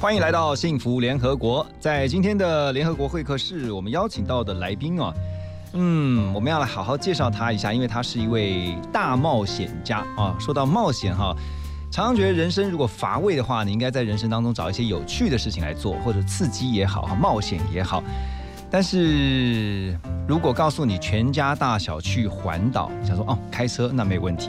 欢迎来到幸福联合国。在今天的联合国会客室，我们邀请到的来宾啊，嗯，我们要来好好介绍他一下，因为他是一位大冒险家啊。说到冒险哈，常常觉得人生如果乏味的话，你应该在人生当中找一些有趣的事情来做，或者刺激也好，冒险也好。但是如果告诉你全家大小去环岛，想说哦开车那没问题，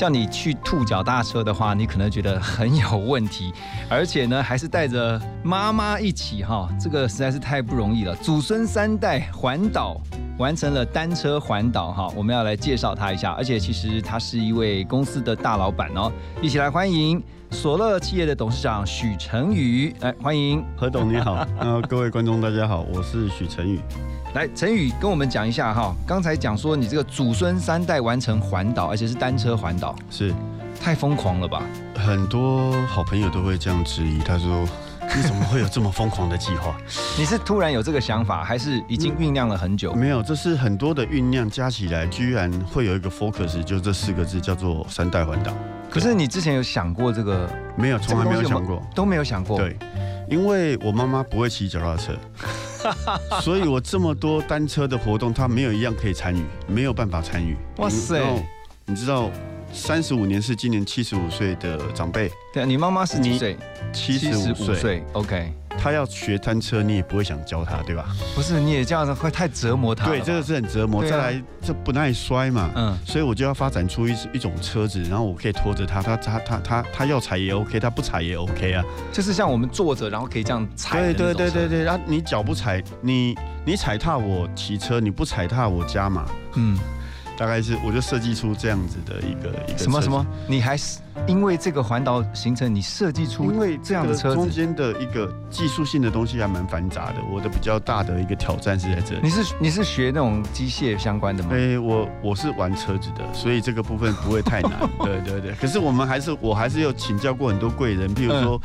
叫你去兔脚踏车的话，你可能觉得很有问题，而且呢还是带着妈妈一起哈，这个实在是太不容易了。祖孙三代环岛完成了单车环岛哈，我们要来介绍他一下，而且其实他是一位公司的大老板哦，一起来欢迎索乐企业的董事长许成宇，来欢迎。何董你好，呃，各位观众大家好，我是许成宇。来，陈宇跟我们讲一下哈，刚才讲说你这个祖孙三代完成环岛，而且是单车环岛，是太疯狂了吧？很多好朋友都会这样质疑，他说你怎么会有这么疯狂的计划？你是突然有这个想法，还是已经酝酿了很久？没有，这是很多的酝酿加起来，居然会有一个 focus，就这四个字叫做三代环岛。可是你之前有想过这个？没有，从来没有想过，都没有想过。对，因为我妈妈不会骑脚踏车，所以我这么多单车的活动，他没有一样可以参与，没有办法参与。哇塞！你知道，三十五年是今年七十五岁的长辈。对啊，你妈妈是几岁？七十五岁。OK。他要学单车，你也不会想教他，对吧？不是，你也这样子会太折磨他。对，这个是很折磨。再来，这不耐摔嘛，嗯，所以我就要发展出一一种车子，然后我可以拖着他，他他他他他要踩也 OK，他不踩也 OK 啊。就是像我们坐着，然后可以这样踩。对对对对对，然后你脚不踩，你你踩踏我骑车，你不踩踏我加码。嗯。大概是我就设计出这样子的一个一个什么什么？你还是因为这个环岛行程，你设计出因为这样的车中间的一个技术性的东西还蛮繁杂的。我的比较大的一个挑战是在这里。你是你是学那种机械相关的吗？哎，我我是玩车子的，所以这个部分不会太难。对对对。可是我们还是我还是有请教过很多贵人，譬如说。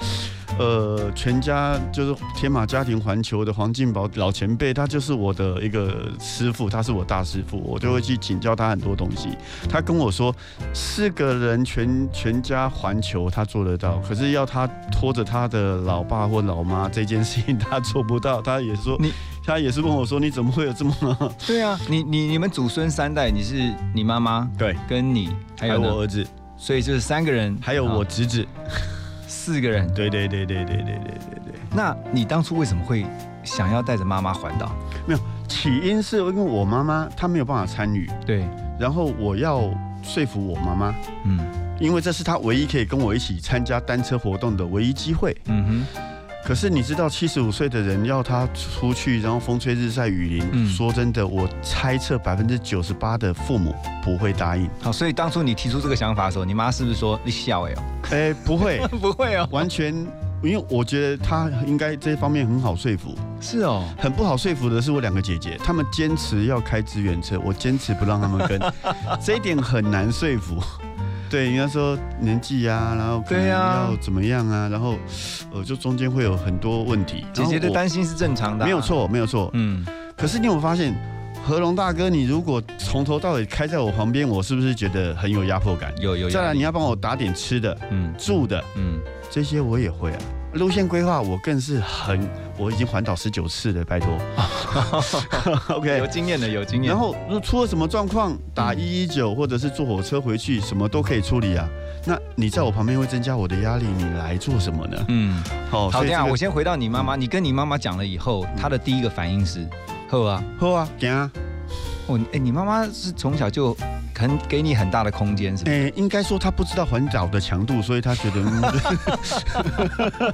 呃，全家就是天马家庭环球的黄进宝老前辈，他就是我的一个师傅，他是我大师傅，我就会去请教他很多东西。他跟我说，四个人全全家环球他做得到，可是要他拖着他的老爸或老妈这件事情他做不到。他也说，你他也是问我说，你怎么会有这么？对啊，你你你们祖孙三代，你是你妈妈对，跟你还有我儿子，所以就是三个人，还有我侄子。四个人，对对对对对对对对对。那你当初为什么会想要带着妈妈环岛？没有，起因是因为我妈妈她没有办法参与，对。然后我要说服我妈妈，嗯，因为这是他唯一可以跟我一起参加单车活动的唯一机会，嗯哼。可是你知道，七十五岁的人要他出去，然后风吹日晒雨淋，说真的，我猜测百分之九十八的父母不会答应。好，所以当初你提出这个想法的时候，你妈是不是说你笑哎哦？哎，不会，不会哦，完全，因为我觉得他应该这方面很好说服。是哦，很不好说服的是我两个姐姐，他们坚持要开资源车，我坚持不让他们跟，这一点很难说服。对，应该说年纪呀，然后对呀，要怎么样啊？然后，呃，就中间会有很多问题。姐姐的担心是正常的，没有错，没有错。嗯。可是你有发现，何龙大哥，你如果从头到尾开在我旁边，我是不是觉得很有压迫感？有有。再来，你要帮我打点吃的，嗯，住的，嗯，这些我也会啊。路线规划我更是很，我已经环岛十九次了，拜托。OK，有经验的有经验。然后如果出了什么状况，打一一九或者是坐火车回去，什么都可以处理啊。那你在我旁边会增加我的压力，你来做什么呢？嗯，好，好这样，我先回到你妈妈，你跟你妈妈讲了以后，她的第一个反应是，喝啊，喝啊，行啊。哦，哎，你妈妈是从小就。肯给你很大的空间，是吗？哎，应该说她不知道环岛的强度，所以她觉得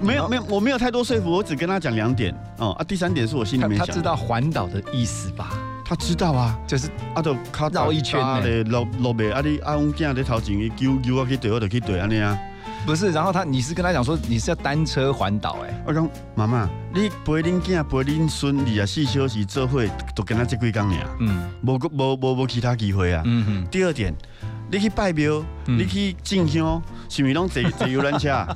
没有没有，我没有太多说服，我只跟她讲两点哦啊。第三点是我心里面想，他知道环岛的意思吧？他知道啊，就是啊，都绕一圈的，落落尾啊，你啊，我今日在头前，丢丢啊，去对，我就去对安尼啊。不是，然后他你是跟他讲说你是要单车环岛哎，我讲妈妈，你陪恁囝陪恁孙二十四小时做伙，都跟他这几工尔，嗯。无个无无无其他机会啊。嗯哼，第二点，你去拜庙，嗯。你去进香，是毋是？拢坐坐游览车？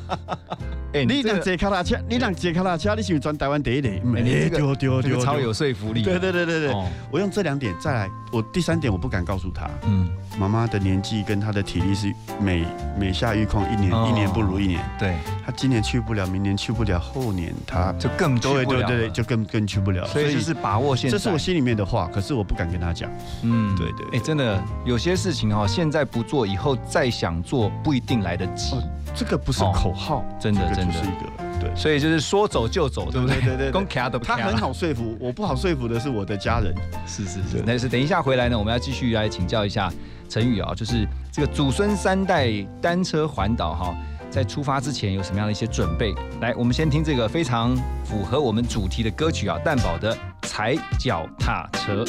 哎你若这个坐脚踏车，你若坐卡拉车，你是？不是？全台湾第一例？哎你这个丢丢丢，超有说服力，对对对对对，哦我用这两点再来，我第三点我不敢告诉他，嗯妈妈的年纪跟她的体力是？每每下愈况，一年、哦一年不如一年。对，她今年去不了，明年去不了，后年她就更对对对对，就更更去不了。所以就是把握现在，这是我心里面的话，可是？我不敢跟她讲。嗯对对对哎，真的有些事情哈，现在不做，以后再想做不一定来得及，这个不是哦口号，真的真的是一个对。所以就是说走就走，对不对？对他很好说服，我不好说服的是我的家人。是是是，但是等一下回来呢，我们要继续来请教一下陈宇啊，就是这个祖孙三代单车环岛哈，在出发之前有什么样的一些准备？来，我们先听这个非常符合我们主题的歌曲啊，蛋宝的《踩脚踏车》。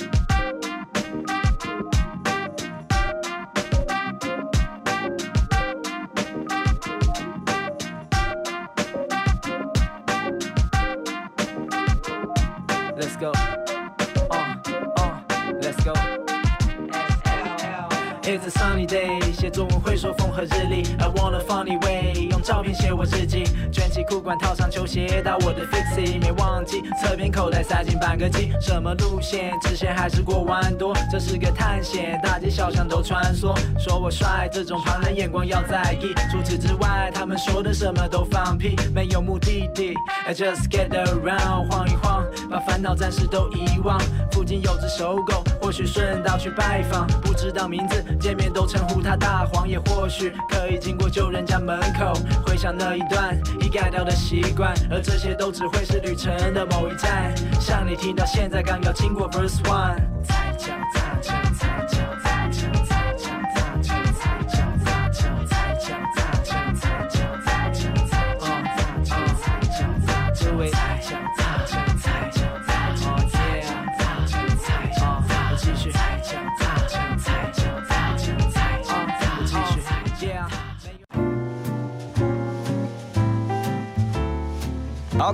和日历。I want a funny way，用照片写我日记，卷起裤管套上球鞋，到我的 fixie，没忘记侧边口袋塞进半个 G。什么路线，直线还是过弯多？这是个探险，大街小巷都穿梭。说我帅，这种旁人眼光要在意。除此之外，他们说的什么都放屁，没有目的地。I just get around，晃一晃，把烦恼暂时都遗忘。附近有只守狗，或许顺道去拜访，不知道名字，见面都称呼它大黄，也或许可以经过旧人家门口，回想那一段已改掉的习惯，而这些都只会是旅程的某一站。像你听到现在刚要经过 verse one，踩脚踏车，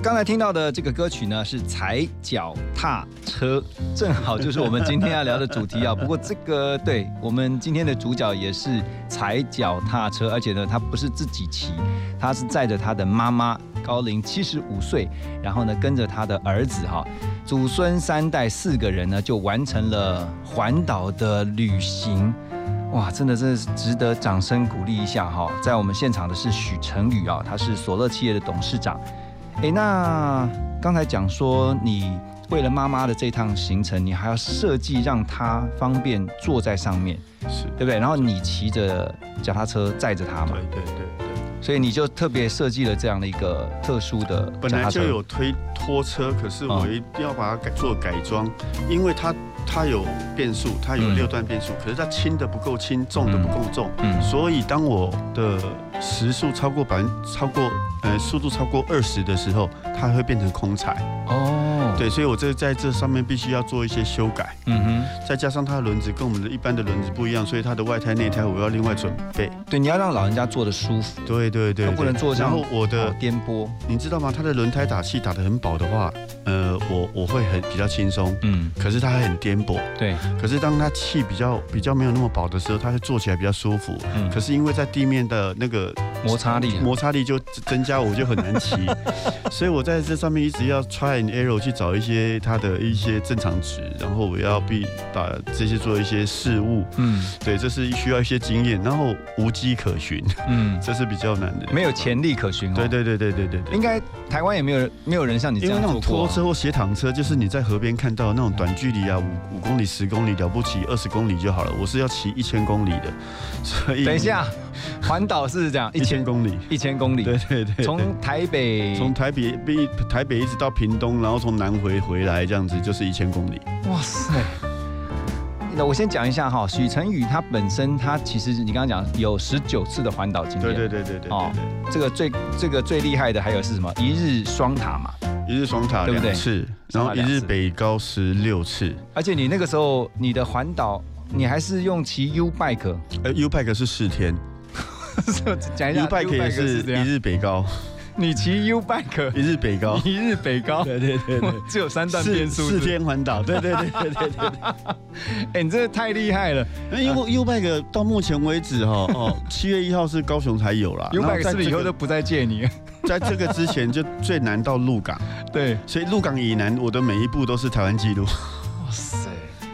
刚才听到的这个歌曲呢是踩脚踏车，正好就是我们今天要聊的主题啊。不过这个对我们今天的主角也是踩脚踏车，而且呢他不是自己骑，他是载着他的妈妈高龄七十五岁，然后呢跟着他的儿子哈，祖孙三代四个人呢就完成了环岛的旅行。哇，真的真的是值得掌声鼓励一下哈！在我们现场的是许成宇啊，他是索乐企业的董事长。哎，那刚才讲说你为了妈妈的这趟行程，你还要设计让她方便坐在上面，是，对不对？然后你骑着脚踏车载着她嘛对，对对对。所以你就特别设计了这样的一个特殊的本来就。有推拖车，可是我嗯一定要把它改做改装，因为它它有变速，它有嗯。六段变速，可是它轻的不够轻，重的不够重，嗯。所以当我的时速超过百分超过呃速度超过二十的时候，它会变成空踩。哦，，对，所以我这在这上面必须要做一些修改，嗯哼，再加上它的轮子跟我们的一般的轮子不一样，所以它的外胎内胎我要另外准备。对，你要让老人家坐的舒服，对对对它不能坐这样然后我的哦颠簸，你知道吗？它的轮胎打气打得很饱的话，呃，我我会很比较轻松，嗯，可是它还很颠簸。对，可是当它气比较比较没有那么饱的时候，它会坐起来比较舒服。嗯可是因为在地面的那个摩擦力啊，摩擦力就增加，我就很难骑。所以我在这上面一直要 try and error 去找一些它的一些正常值，然后我要必把这些做一些事物。嗯对，这是需要一些经验，然后无迹可寻，嗯，这是比较难的。没有潜力可循哦。对对对对对对对。应该台湾也没有人没有人像你这因为那种。拖车或斜躺车，就是你在河边看到那种短距离啊，五五公里、十公里了不起，二十公里就好了。我是要骑一千公里的，所以等一下，环岛是这样，一千公里，一千公里，对对对对，从台北从台北一台北一直到屏东，然后从南回回来，这样子就是一千公里。哇塞！那我先讲一下哈，许成宇他本身他其实你刚刚讲有十九次的环岛经验，对对对对对哦对对，这个最这个最厉害的还有是什么？一日双塔嘛，一日双塔两次，然后一日北高十六次。而且你那个时候你的环岛你还是用骑 U bike，呃，U bike 是四天，讲一下 U bike 也是一日北高，你骑 U bike 一日北高，一日北高，对对对对，只有三段四变速，四天环岛，对对对对对对。哎，你这太厉害了。那 U U bike 到目前为止哈，哦，七月一号是高雄才有啦，U bike 是不是以后都不再借你？在这个之前就最难到鹿港，对，所以鹿港以南我的每一步都是台湾纪录。哇塞，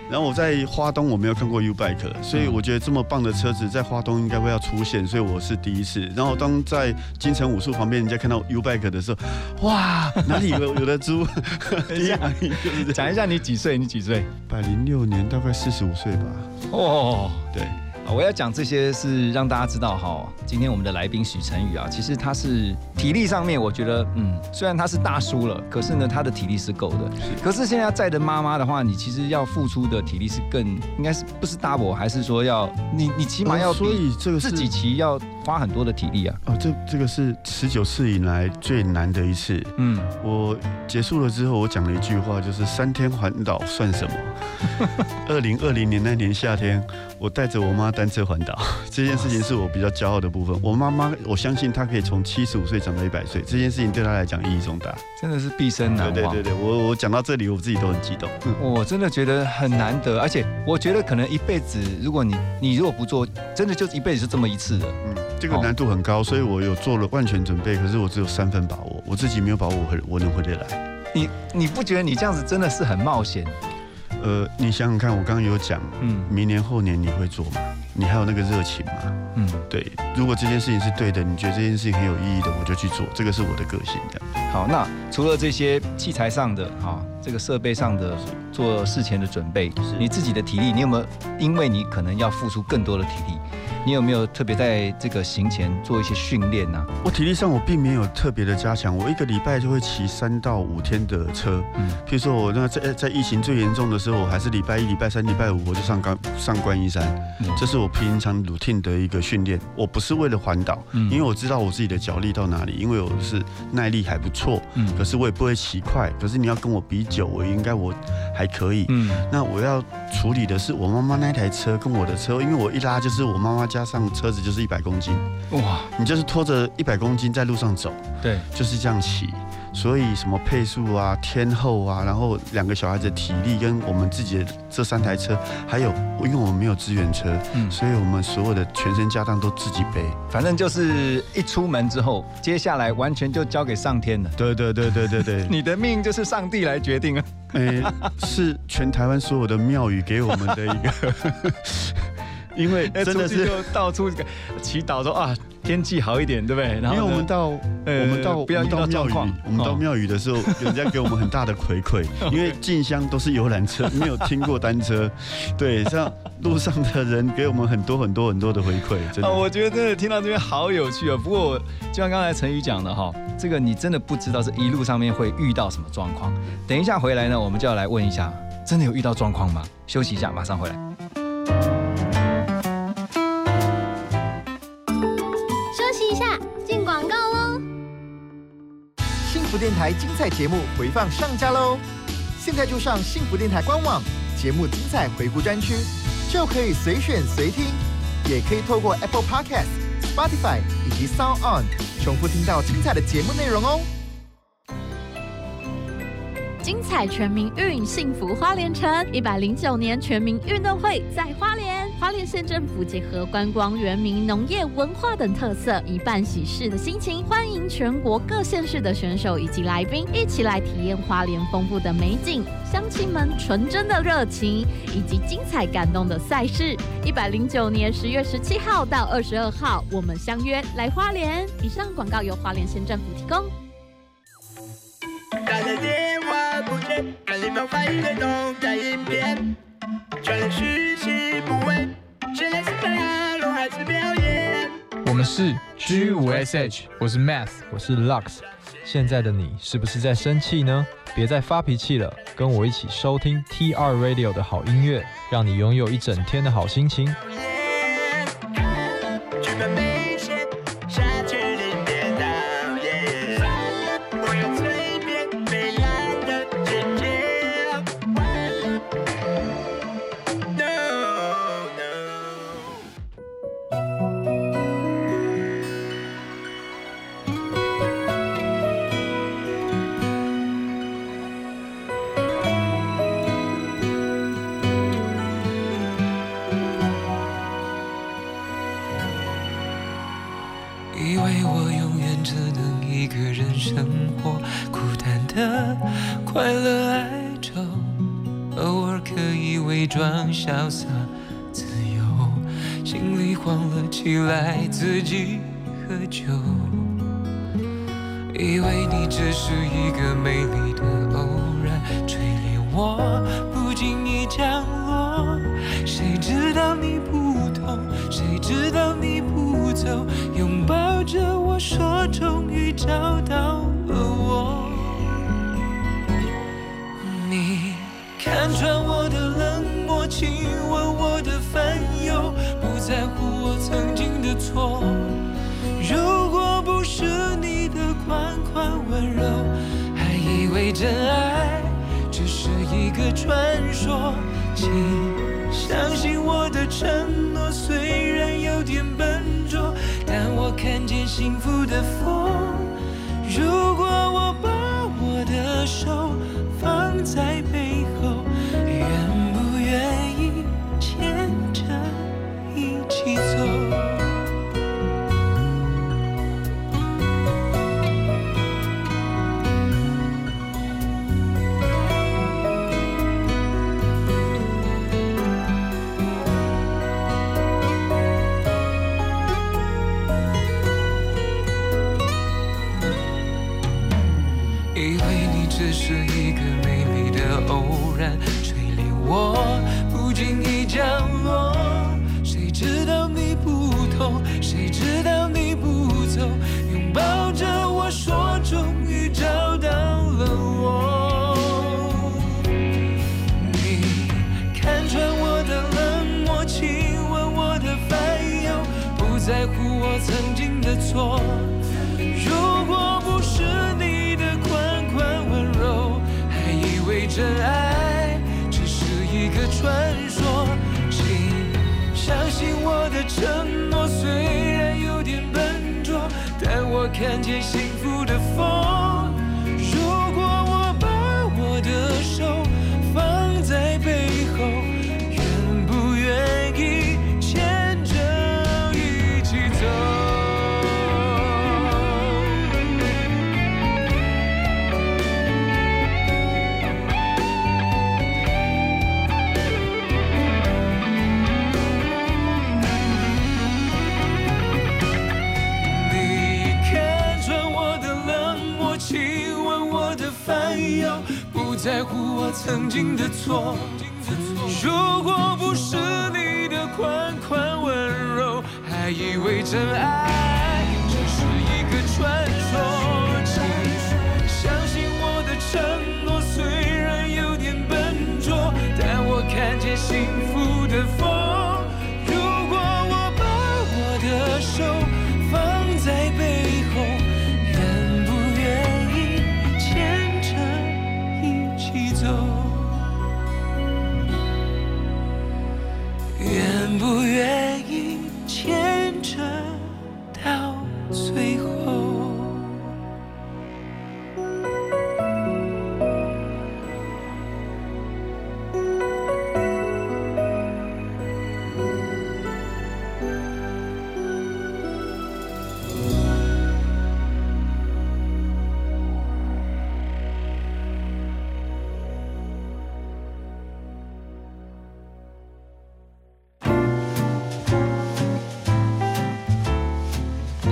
然后我在花东我没有看过 U bike，所以我觉得这么棒的车子在花东应该会要出现，所以我是第一次。然后当在金城武术旁边人家看到 U bike 的时候，哇，哪里有有的猪？第一反应就是讲一下你几岁？你几岁？百零六年，大概四十五岁吧。哦。对，啊，我要讲这些是让大家知道哈，今天我们的来宾许晨宇啊，其实他是体力上面，我觉得嗯，虽然他是大叔了，可是呢，他的体力是够的。可是现在载着妈妈的话，你其实要付出的体力是更应该是不是 double，还是说要你你起码要哦所比以这个是自己骑要花很多的体力啊？哦，这这个是十九次以来最难的一次。嗯，我结束了之后，我讲了一句话，就是三天环岛算什么？二零二零年那年夏天，我带着我妈单车环岛，这件事情是我比较骄傲的部分。我妈妈，我相信她可以从七十五岁长到一百岁，这件事情对她来讲意义重大。真的是毕生难忘。对对对对，我我讲到这里，我自己都很激动。嗯 我真的觉得很难得，而且我觉得可能一辈子，如果你你如果不做，真的就一辈子就这么一次的。嗯，这个难度很高，所以我有做了万全准备，可是我只有三分把握，我自己没有把握我我能回得来。你你不觉得你这样子真的是很冒险？呃，你想想看，我刚刚有讲，嗯明年后年你会做吗？你还有那个热情吗？嗯，对，如果这件事情是对的，你觉得这件事情很有意义的，我就去做，这个是我的个性的。好，那除了这些器材上的哈、这个设备上的做事前的准备，你自己的体力，你有没有？因为你可能要付出更多的体力，你有没有特别在这个行前做一些训练呢？我体力上我并没有特别的加强，我一个礼拜就会骑三到五天的车。嗯譬如说我那在在疫情最严重的时候，我还是礼拜一、礼拜三、礼拜五我就上观上观音山，嗯这是我平常 routine 的一个训练。我不是为了环岛，嗯因为我知道我自己的脚力到哪里，因为我是耐力还不错，嗯可是我也不会骑快。可是你要跟我比久，我应该我还可以。嗯那我要处理的是我妈妈那台车跟我的车，因为我一拉就是我妈妈加上车子就是一百公斤，哇，你就是拖着一百公斤在路上走，对，就是这样骑。所以什么配速啊、天后啊，然后两个小孩子的体力跟我们自己的这三台车，还有因为我们没有资源车，嗯，所以我们所有的全身家当都自己背。反正就是一出门之后，接下来完全就交给上天了。对对对对对对，你的命就是上帝来决定啊！诶、是全台湾所有的庙宇给我们的一个，因为真的是。到处这个祈祷说啊，天气好一点，对不对？然后因为我呢们到呃我们到不要遇到庙宇我们到哦庙宇的时候，人家给我们很大的回馈，因为进香都是游览车，没有听过单车，对，像路上的人给我们很多很多很多的回馈，真啊，的。我觉得真的听到这边好有趣啊。不过就像刚才陈宇讲的哈，这个你真的不知道这一路上面会遇到什么状况。等一下回来呢，我们就要来问一下，真的有遇到状况吗？休息一下，马上回来。电台精彩节目回放上架喽！现在就上幸福电台官网，节目精彩回顾专区，就可以随选随听，也可以透过 Apple Podcast、Spotify 以及 Sound On 重复听到精彩的节目内容哦。精彩全民运，幸福花莲城，一百零九年全民运动会在花莲。花莲县政府结合观光、原民、农业、文化等特色，以办喜事的心情，欢迎全国各县市的选手以及来宾一起来体验花莲丰富的美景、乡亲们纯真的热情，以及精彩感动的赛事。一百零九年十月十七号到二十二号，我们相约来花莲。以上广告由花莲县政府提供。打了电我们是 G 五 SH，我是 Math，我是 Lux。现在的你是不是在生气呢？别再发脾气了，跟我一起收听 TR Radio 的好音乐，让你拥有一整天的好心情。来，自己喝酒。以为你只是一个美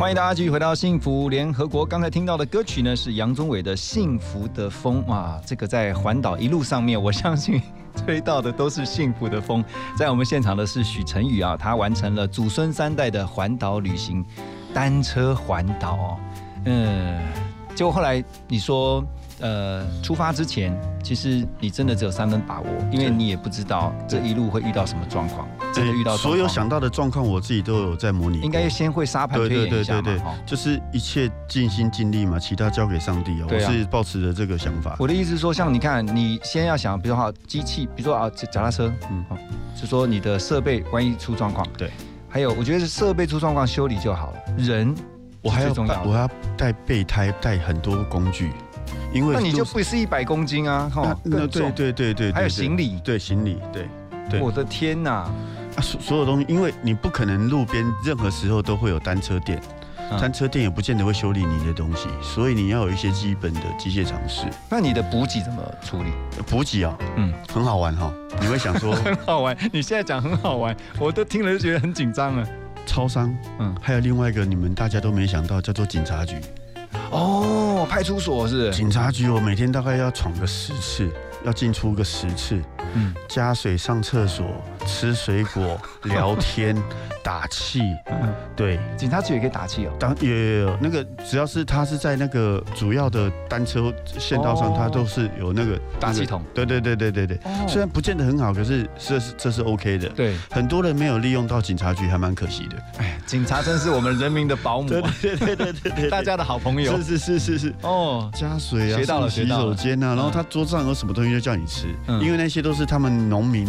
欢迎大家继续回到幸福联合国。刚才听到的歌曲呢是杨宗纬的《幸福的风》哇，这个在环岛一路上面，我相信吹到的都是幸福的风。在我们现场的是许晨宇啊，他完成了祖孙三代的环岛旅行，单车环岛哦。嗯，结果后来你说，呃，出发之前，其实你真的只有三分把握，因为你也不知道这一路会遇到什么状况，真的遇到所有想到的状况，我自己都有在模拟。应该先会沙盘对推对对对演一下嘛，对哈，就是一切尽心尽力嘛，其他交给上帝哦。我对啊。是抱持着这个想法。我的意思是说，像你看，你先要想，比如说好机器，比如说啊脚脚踏车，嗯。嗯，好，就说你的设备万一出状况，对，还有我觉得是设备出状况修理就好了，人我还要我要带备胎，带很多工具，因为那你就不是一百公斤啊，哈那，对，对对对，还有行李。对行李，对对。我的天呐，啊，所所有东西，因为你不可能路边任何时候都会有单车店，嗯单车店也不见得会修理你的东西，所以你要有一些基本的机械常识。那你的补给怎么处理？补给啊，嗯，很好玩哈。你会想说，很好玩，你现在讲很好玩，我都听了就觉得很紧张了。超商，嗯嗯，还有另外一个你们大家都没想到，叫做警察局。哦，派出所是？警察局我每天大概要闯个十次，要进出个十次，嗯，加水、上厕所、吃水果、聊天、打气，嗯，对，警察局也可以打气哦。当也有那个，只要是他是在那个主要的单车线道上，哦他都是有那个打气筒。对对对对对对，哦虽然不见得很好，可是这是这是 OK 的。对，很多人没有利用到警察局，还蛮可惜的。哎，警察真是我们人民的保姆啊，对对对对对，大家的好朋友。是是是是是。哦，加水啊，学到了洗手间啊，然后嗯他桌上有什么东西就叫你吃，嗯因为那些都是他们农民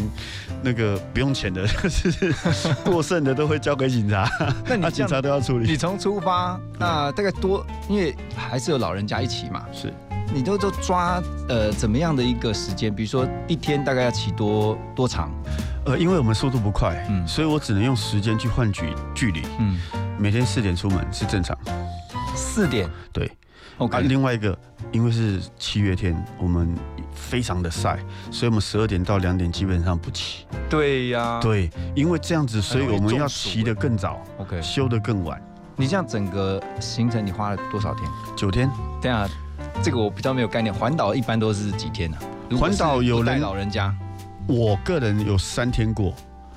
那个不用钱的，就是过剩的都会交给警察，那你 这样察都要处理你。从出发，那大概多，因为还是有老人家一起嘛，是你都都抓呃怎么样的一个时间？比如说一天大概要骑多多长？呃，因为我们速度不快，嗯所以我只能用时间去换取距离。嗯，每天四点出门是正常。四点。对，OK，啊，另外一个，因为是七月天，我们非常的晒，所以我们十二点到两点基本上不骑。对呀，对，因为这样子，所以我们要骑得更早，，OK。休得更晚。你这样整个行程你花了多少天？九天，等一下，这个我比较没有概念。环岛一般都是几天呢、环岛有人老人家，我个人有三天过，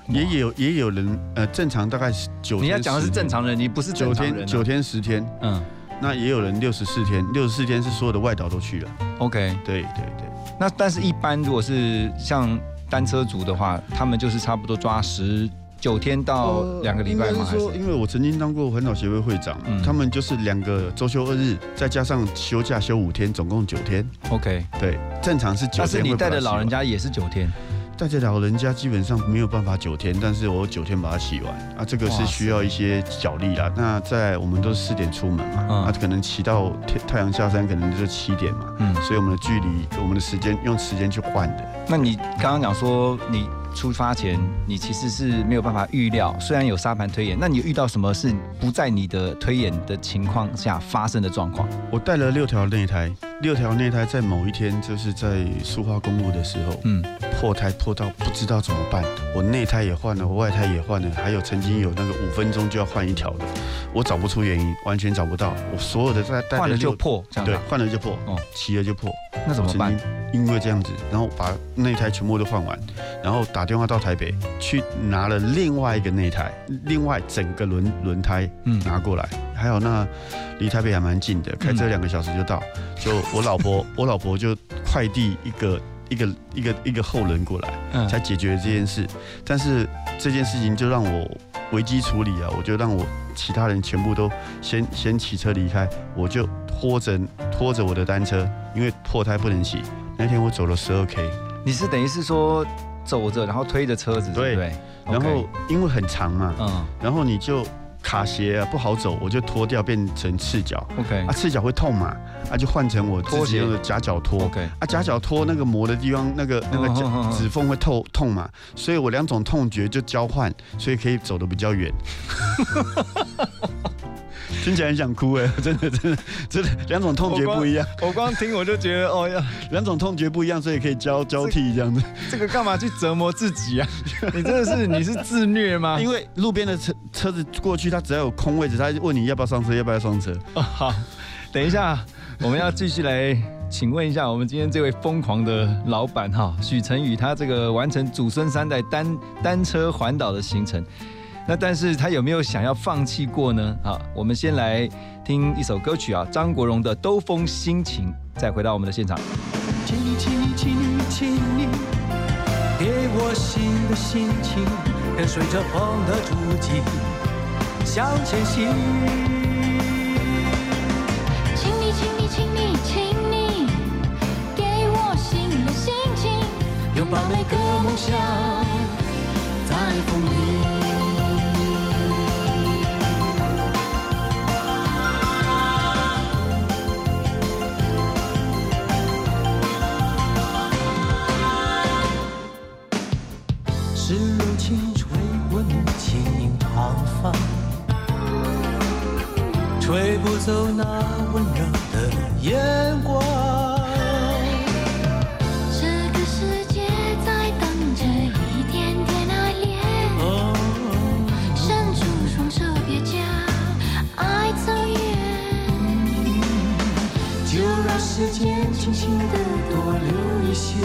也有也有人呃正常大概是九天，你要讲的是正常人，你不是九。天九天十天，嗯那也有人六十四天，六十四天是所有的外岛都去了。，OK。对对对，那但是一般如果是像单车族的话，他们就是差不多抓十九天到两个礼拜吗？还呃是说，因为我曾经当过环岛协会会长，嗯他们就是两个周休二日，再加上休假休五天，总共九天。OK？对，正常是九天。但是你带的老人，家也是九天，带着老人家基本上没有办法九天，但是我九天把它洗完啊，这个是需要一些脚力啦。那在我们都是四点出门嘛，嗯啊，可能骑到太太阳下山，可能就是七点嘛，嗯。所以我们的距离，我们的时间用时间去换的。那你刚刚讲说你出发前，你其实是没有办法预料，虽然有沙盘推演，那你遇到什么是不在你的推演的情况下发生的状况？我带了六条内胎，六条内胎在某一天就是在苏花公路的时候，嗯，破胎破到不知道怎么办，我内胎也换了，我外胎也换了，还有曾经有那个五分钟就要换一条的，我找不出原因，完全找不到，我所有的在带换了就破，这样对换了就破，哦。骑了就破，那怎么办？因为这样子，然后把内胎全部都换完，然后打电话到台北去拿了另外一个内胎，另外整个轮轮胎嗯。拿过来，还有那离台北还蛮近的，开车两个小时就到。就我老婆，我老婆就快递一个一个一个一个后轮过来，嗯才解决了这件事。但是这件事情就让我危机处理啊，我就让我其他人全部都先先骑车离开，我就拖着拖着我的单车，因为破胎不能骑。那天我走了十二 K，你是等于是说走着，然后推着车子，对对不对？然后因为很长嘛，嗯然后你就卡鞋啊不好走，我就脱掉变成赤脚。，OK 啊，赤脚会痛嘛，啊就换成我自己用的夹脚拖。OK，啊，夹脚拖那个磨的地方，那个那个指缝会痛痛嘛，所以我两种痛觉就交换，所以可以走得比较远。听起来很想哭 哎，真的真的真的两种痛觉不一样，我光听我就觉得，哦呀，两种痛觉不一样，所以可以交交替这样子。这个干嘛去折磨自己啊？你真的是你是自虐吗？因为路边的车车子过去，他只要有空位置，他就问你要不要上车，要不要上车。哦，好，等一下，我们要继续来请问一下我们今天这位疯狂的老板哈，许晨宇，他这个完成祖孙三代单单车环岛的行程，那但是他有没有想要放弃过呢？好，我们先来听一首歌曲啊，张国荣的《兜风心情》，再回到我们的现场。请你，请你，请你，请你，给我新的心情，跟随着风的足迹向前行。请你，请你，请你，请你，给我新的心情，拥抱每个梦想，在风里。长发，不走那温柔的眼光。这个世界在等着一点点爱恋，哦，伸出双手别叫爱走远。就让时间轻轻地多留一些，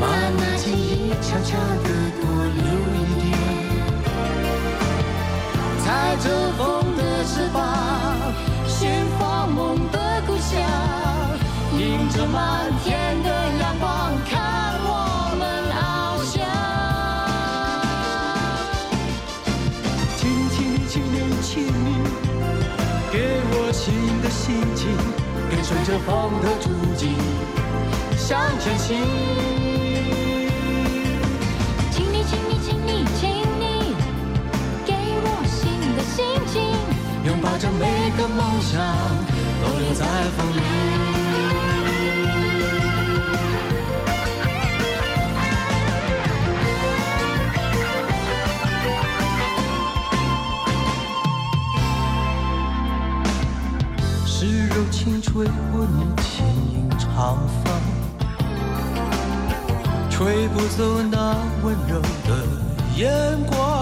把那记忆悄悄地踩着风的翅膀，寻访梦的故乡，迎着满天的阳光，看我们翱翔。请你，请你，请你，请你，给我新的心情，跟随着风的足迹向前行。拥抱着每个梦想，都留在风里。是柔情吹过你轻盈长发，吹不走那温柔的眼光。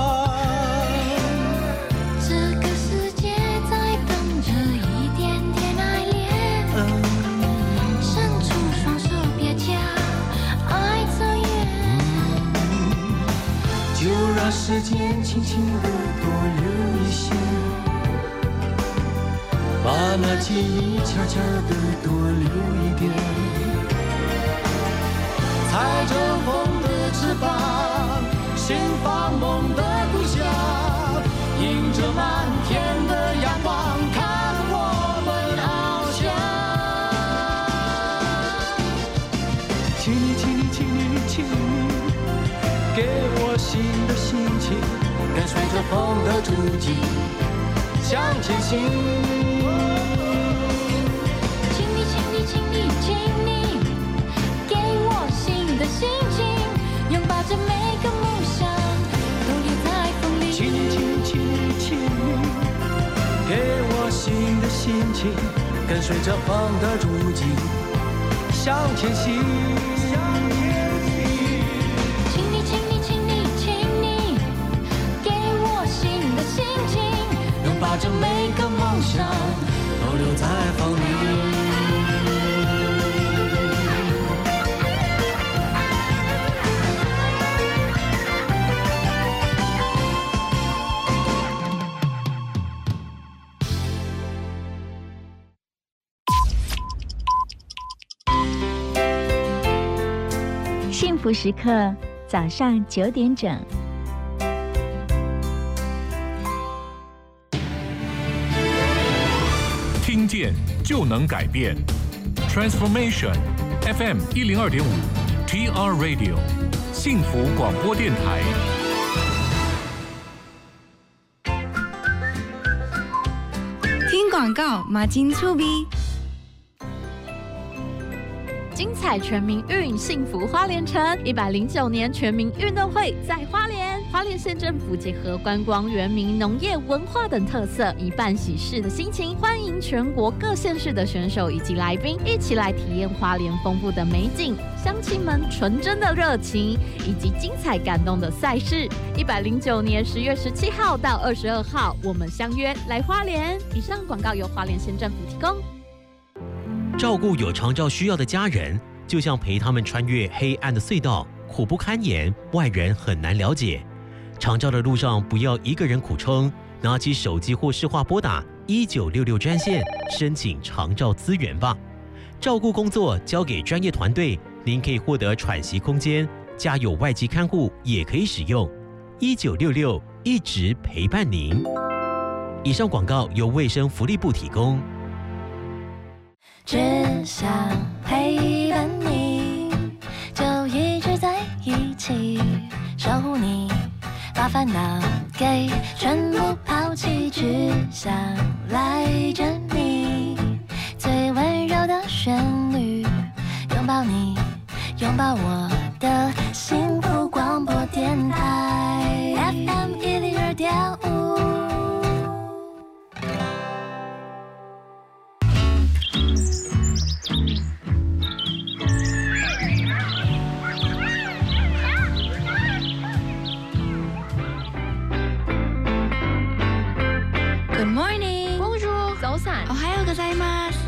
时间轻轻地多留一些，把那记忆悄悄地多留一点。踩着风的翅膀，心发梦的着风的足迹向前行。请你，请你，请你，请你，给我新的心情，拥抱着每个梦想，都留在风里。请你，请你，请你，请你，给我新的心情，跟随着风的足迹向前行。情，拥抱着每个梦想，都留在风里。幸福时刻，早上九点整。就能改变，Transformation FM 一零二点五，TR Radio 幸福广播电台。听广告，马金粗逼。精彩全民运，幸福花莲城。一百零九年全民运动会在花莲，花莲县政府结合观光、原民、农业、文化等特色，以办喜事的心情，欢迎全国各县市的选手以及来宾一起来体验花莲丰富的美景、乡亲们纯真的热情，以及精彩感动的赛事。一百零九年十月十七号到二十二号，我们相约来花莲。以上广告由花莲县政府提供。照顾有长照需要的家人，就像陪他们穿越黑暗的隧道，苦不堪言，外人很难了解。长照的路上，不要一个人苦撑，拿起手机或视话拨打一九六六专线，申请长照资源吧。照顾工作交给专业团队，您可以获得喘息空间，家有外籍看护也可以使用。一九六六一直陪伴您。以上广告由卫生福利部提供。只想陪伴你，就一直在一起，守护你，烦恼给全部抛弃，只想赖着你，最温柔的旋律，拥抱你，拥抱我的幸福广播电台。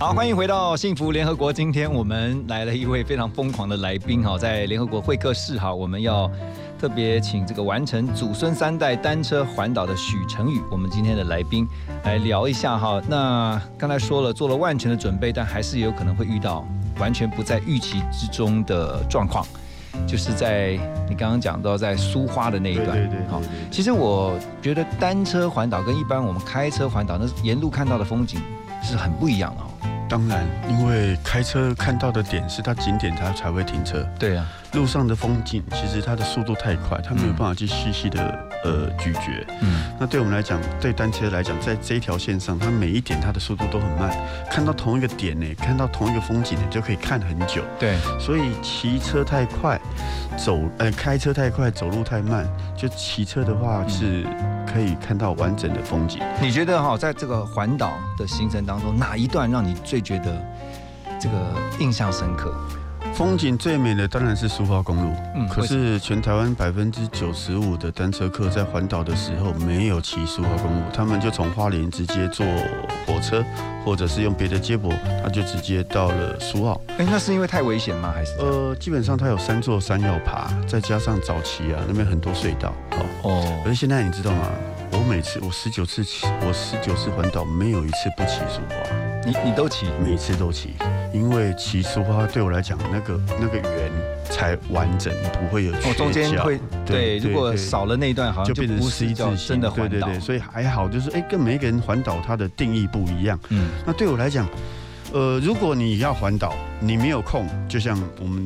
好，欢迎回到幸福联合国。今天我们来了一位非常疯狂的来宾哈，在联合国会客室哈，我们要特别请这个完成祖孙三代单车环岛的许成宇，我们今天的来宾来聊一下哈。那刚才说了，做了万全的准备，但还是有可能会遇到完全不在预期之中的状况，就是在你刚刚讲到在苏花的那一段，对对对好。其实我觉得单车环岛跟一般我们开车环岛，那沿路看到的风景是很不一样的哦。当然，因为开车看到的点是它景点，它才会停车。对啊，路上的风景其实它的速度太快，它没有办法去细细的呃咀嚼。嗯，那对我们来讲，对单车来讲，在这一条线上，它每一点它的速度都很慢，看到同一个点呢，看到同一个风景呢，就可以看很久。对，所以骑车太快，走呃开车太快，走路太慢，就骑车的话是可以看到完整的风景。你觉得哈，在这个环岛的行程当中，哪一段让你最觉得这个印象深刻？风景最美的当然是苏花公路，嗯可是全台湾百分之九十五的单车客在环岛的时候没有骑苏花公路，他们就从花莲直接坐火车，或者是用别的接驳，他就直接到了苏澳。哎，那是因为太危险吗？还是呃，基本上它有三座山要爬，再加上早期啊那边很多隧道，哦哦。可是现在你知道吗？我每次我十九次骑，我十九次环岛没有一次不骑苏花。你你都骑，每次都骑，因为骑苏花对我来讲，那个那个圆才完整，不会有缺哦，中间会对，如果少了那一段，好像就变成不 C 字形，真的环岛。对对对，所以还好，就是哎，跟每一个人环岛它的定义不一样。嗯，那对我来讲，呃，如果你要环岛，你没有空，就像我们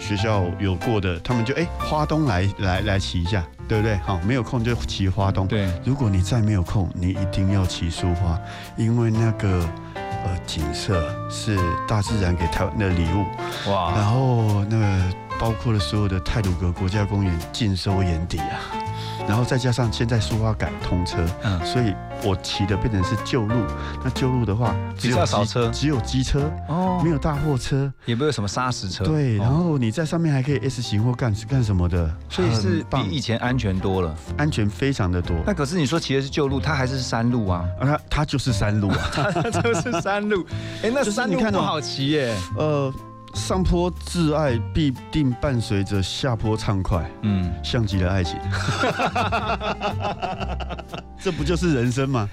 学校有过的，他们就哎花东来来来骑一下，对不对？好，没有空就骑花东。对，如果你再没有空，你一定要骑苏花，因为那个。呃，景色是大自然给台湾的礼物，哇！然后那个包括了所有的泰鲁格国家公园尽收眼底啊，然后再加上现在苏花改通车，嗯，所以我骑的变成是旧路。那旧路的话，只比有少车只有机车哦，没有大货车，也没有什么砂石车。对，哦然后你在上面还可以 S 型或干干什么的，所以是比以前安全多了。安全非常的多。那可是你说骑的是旧路，它还是山路啊？啊，它它就是山路啊，它就是山路。哎，那山路不好骑耶。呃，上坡挚爱必定伴随着下坡畅快，嗯，像极了爱情。这不就是人生吗？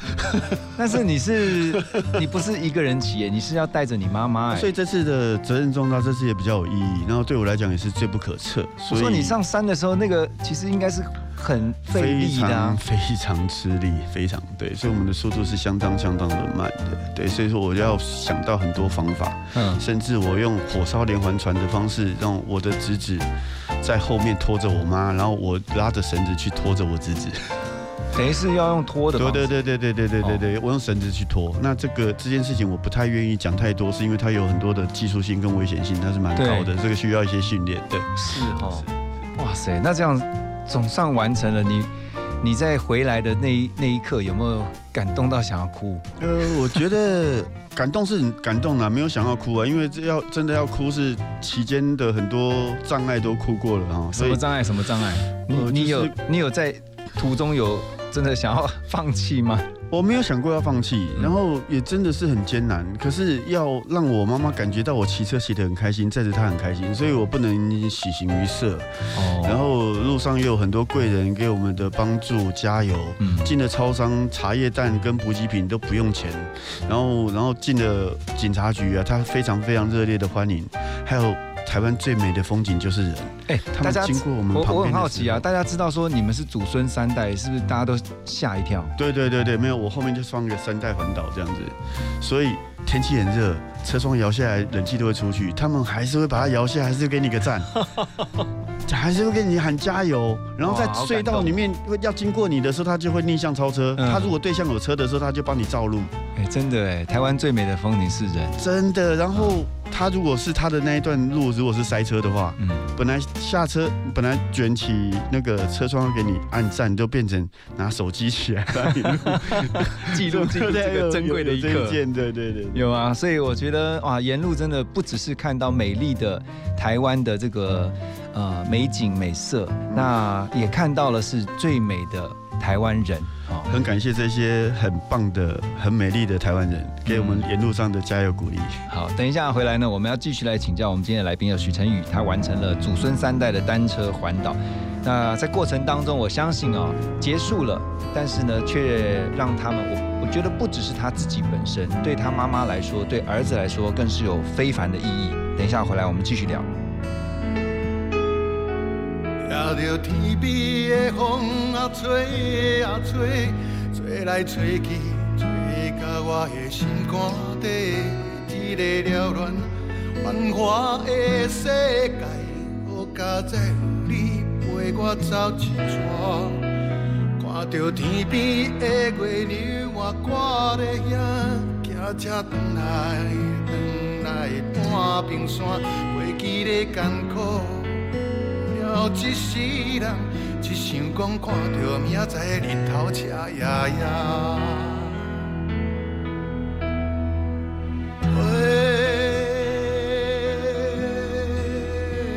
但是你是你不是一个人骑耶，你是要带着你妈妈哎。所以这次的责任重大，这次也比较有意义，然后对我来讲也是最不可测。所以我说你上山的时候，那个其实应该是很费非力的非常吃力，非常对，所以我们的速度是相当相当的慢的，对，所以说我要想到很多方法，嗯，甚至我用火烧连环船的方式，让我的侄子在后面拖着我妈，然后我拉着绳子去拖着我侄子。等于是要用拖的。对对对对对对对对对，我用绳子去拖。那这个这件事情我不太愿意讲太多，是因为它有很多的技术性跟危险性，它是蛮高的，这个需要一些训练。对，是哦。哇塞，那这样总算完成了。你你在回来的那一那一刻，有没有感动到想要哭？呃，我觉得感动是很感动啦，没有想要哭啊，因为这要真的要哭是期间的很多障碍都哭过了啊。什么障碍？什么障碍？你、呃你有你有在途中有真的想要放弃吗？我没有想过要放弃，然后也真的是很艰难。可是要让我妈妈感觉到我骑车骑得很开心，载着她很开心，所以我不能喜形于色。哦然后路上也有很多贵人给我们的帮助加油。嗯进了超商，茶叶蛋跟补给品都不用钱。然后然后进了警察局啊，他非常非常热烈的欢迎。还有台湾最美的风景就是人。哎、他们经过我们旁边好奇啊，大家知道说你们是祖孙三代，是不是大家都吓一跳？对对对对，没有，我后面就放一个三代环岛这样子，所以天气很热，车窗摇下来，冷气都会出去，他们还是会把它摇下来，还是给你个赞，还是会给你喊加油。然后在隧道里面会要经过你的时候，他就会逆向超车。嗯他如果对向有车的时候，他就帮你照路，哎、真的哎，台湾最美的风景是人。真的。然后他如果是他的那一段路如果是塞车的话，嗯，本来下车本来卷起那个车窗给你按赞，就变成拿手机起来帮你录。记录这个珍贵的一刻。对对对，有啊，所以我觉得哇，沿路真的不只是看到美丽的台湾的这个呃美景美色，那也看到了是最美的台湾人啊。很感谢这些很棒的、很美丽的台湾人，给我们沿路上的加油鼓励。好，等一下回来呢，我们要继续来请教我们今天的来宾有许晨宇，他完成了祖孙三代的单车环岛。那在过程当中，我相信哦，结束了，但是呢，却让他们，我我觉得不只是他自己本身，对他妈妈来说，对儿子来说，更是有非凡的意义。等一下回来，我们继续聊。也着天边的风啊吹啊吹，吹来吹去，吹到我的心肝底。一个缭乱繁华的世界，好佳哉有你陪我走一撮。看着天边的月亮，我挂在遐，骑车转来转来半屏山，过去的艰苦。了一世人，只想讲看到明仔日头赤夜夜。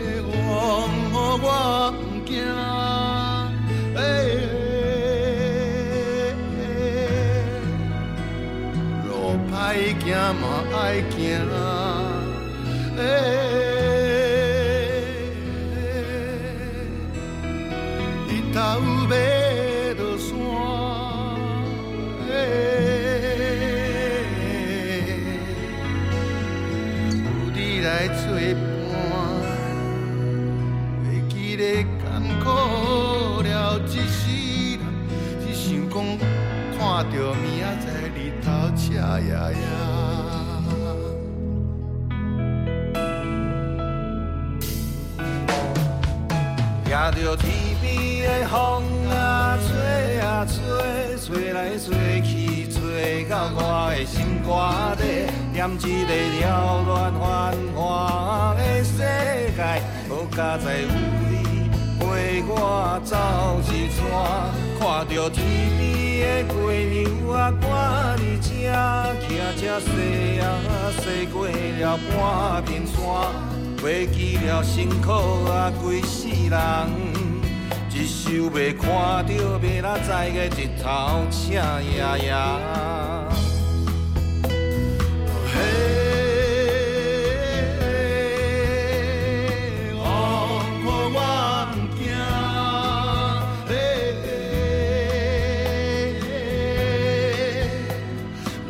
月望我不惊，路歹行嘛爱行。日头要落山，有你来作伴，袂记得艰苦了一世人，只想讲看着明仔载日头赤夜夜。听着天风啊，吹啊吹，吹来吹去，吹到我的心肝底，念一个缭乱繁华的世界，好佳哉有你陪我走一撮，看着天边的月亮啊，赶日正，骑车西啊西过了半边山。袂记了辛苦啊，规世人，想要看到明仔载的日头赤夜夜。嘿，哦，我不惊，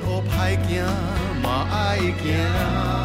路歹行嘛爱行。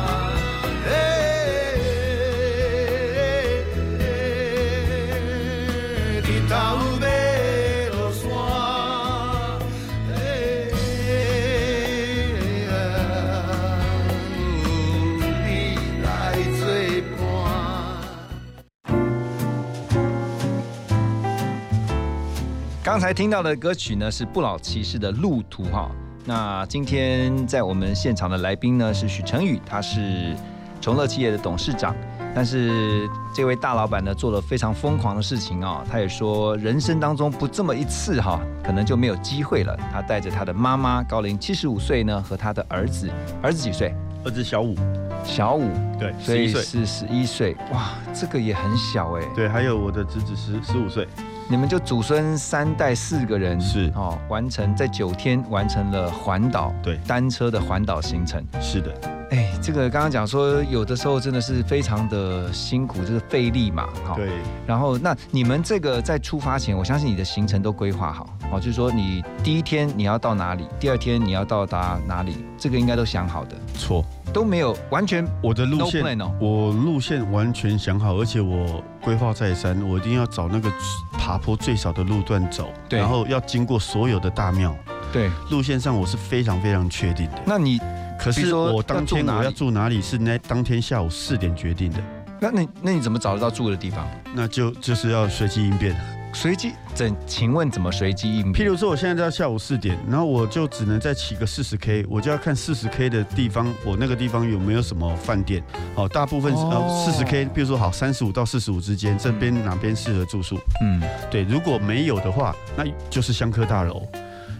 刚才听到的歌曲呢是不老骑士的《路途》哈。那今天在我们现场的来宾呢是许成宇，他是崇乐企业的董事长。但是这位大老板呢做了非常疯狂的事情啊、他也说人生当中不这么一次哈，可能就没有机会了。他带着他的妈妈高龄七十五岁呢和他的儿子，儿子几岁？儿子小五，小五，对，所以11岁是十一岁。哇，这个也很小哎。对，还有我的侄子十十五岁，你们就祖孙三代四个人是。哦，完成在九天完成了环岛对。单车的环岛行程。是的，哎，这个刚刚讲说有的时候真的是非常的辛苦，就是费力嘛，哈、对。然后那你们这个在出发前，我相信你的行程都规划好，哦，就是说你第一天你要到哪里，第二天你要到达哪里，这个应该都想好的，错，都没有完全我的路线。我路线完全想好，而且我规划再三，我一定要找那个爬坡最少的路段走，对然后要经过所有的大庙，对，路线上我是非常非常确定的。那你可是说我当天我要住哪里是那当天下午四点决定的，那你那你怎么找得到住的地方？那就就是要随机应变。随机，怎？请问怎么随机应变？譬如说，我现在到下午四点，然后我就只能再骑个四十 K，我就要看四十 K 的地方，我那个地方有没有什么饭店。哦，大部分是呃哦四十 K，比如说好三十五到四十五之间，这边哪边适合住宿？嗯，对，如果没有的话，那就是香科大楼。